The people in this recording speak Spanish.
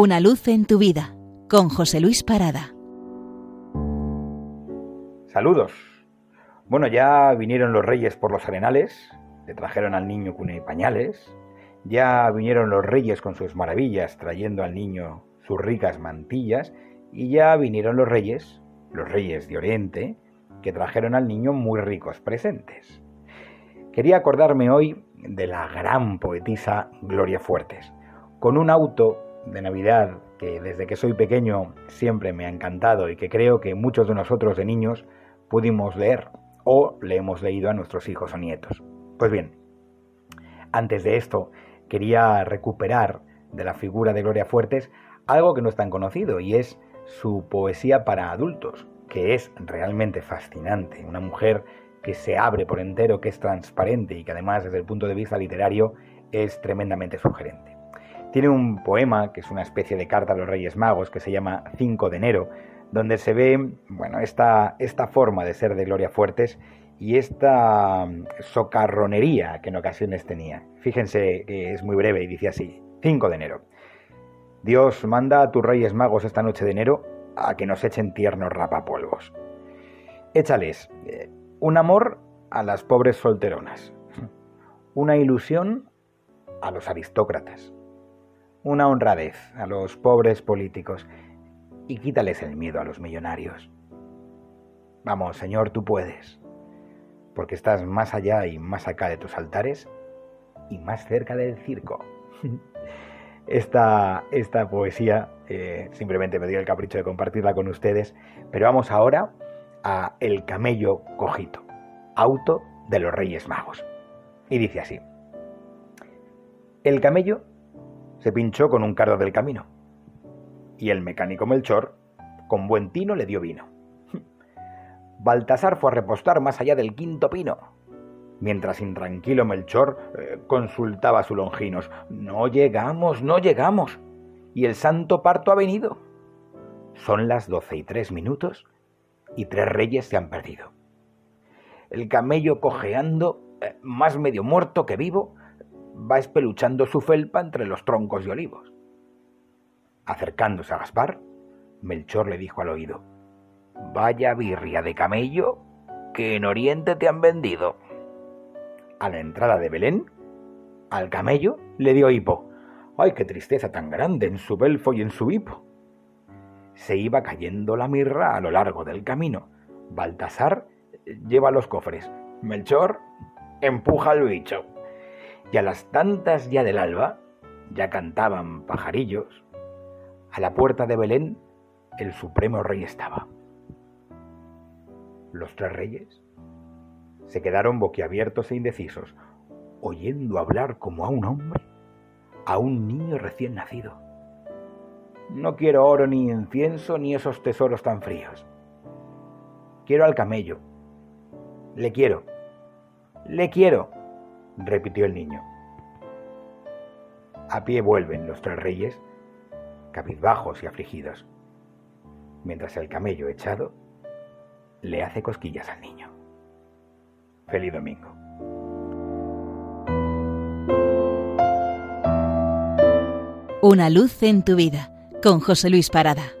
Una luz en tu vida con José Luis Parada. Saludos. Bueno, ya vinieron los reyes por los arenales, le trajeron al niño cuna y pañales, ya vinieron los reyes con sus maravillas trayendo al niño sus ricas mantillas, y ya vinieron los reyes, los reyes de Oriente, que trajeron al niño muy ricos presentes. Quería acordarme hoy de la gran poetisa Gloria Fuertes, con un auto de Navidad que desde que soy pequeño siempre me ha encantado y que creo que muchos de nosotros de niños pudimos leer o le hemos leído a nuestros hijos o nietos. Pues bien, antes de esto quería recuperar de la figura de Gloria Fuertes algo que no es tan conocido y es su poesía para adultos, que es realmente fascinante. Una mujer que se abre por entero, que es transparente y que además desde el punto de vista literario es tremendamente sugerente. Tiene un poema que es una especie de carta a los Reyes Magos que se llama 5 de enero, donde se ve bueno, esta, esta forma de ser de Gloria Fuertes y esta socarronería que en ocasiones tenía. Fíjense que es muy breve y dice así, 5 de enero. Dios manda a tus Reyes Magos esta noche de enero a que nos echen tiernos rapapolvos. Échales eh, un amor a las pobres solteronas, una ilusión a los aristócratas, una honradez a los pobres políticos y quítales el miedo a los millonarios. Vamos, Señor, tú puedes, porque estás más allá y más acá de tus altares y más cerca del circo. Esta, esta poesía eh, simplemente me dio el capricho de compartirla con ustedes, pero vamos ahora a El camello cojito, auto de los Reyes Magos. Y dice así, el camello se pinchó con un cardo del camino. Y el mecánico Melchor, con buen tino, le dio vino. Baltasar fue a repostar más allá del quinto pino, mientras intranquilo Melchor eh, consultaba a su longinos. No llegamos, no llegamos. Y el santo parto ha venido. Son las doce y tres minutos y tres reyes se han perdido. El camello cojeando, eh, más medio muerto que vivo, va espeluchando su felpa entre los troncos de olivos. Acercándose a Gaspar, Melchor le dijo al oído, Vaya birria de camello que en Oriente te han vendido. A la entrada de Belén, al camello le dio hipo. ¡Ay, qué tristeza tan grande en su belfo y en su hipo! Se iba cayendo la mirra a lo largo del camino. Baltasar lleva los cofres. Melchor empuja al bicho. Y a las tantas ya del alba, ya cantaban pajarillos, a la puerta de Belén el supremo rey estaba. Los tres reyes se quedaron boquiabiertos e indecisos, oyendo hablar como a un hombre, a un niño recién nacido. No quiero oro ni incienso ni esos tesoros tan fríos. Quiero al camello. Le quiero. Le quiero repitió el niño. A pie vuelven los tres reyes, cabizbajos y afligidos, mientras el camello echado le hace cosquillas al niño. Feliz domingo. Una luz en tu vida, con José Luis Parada.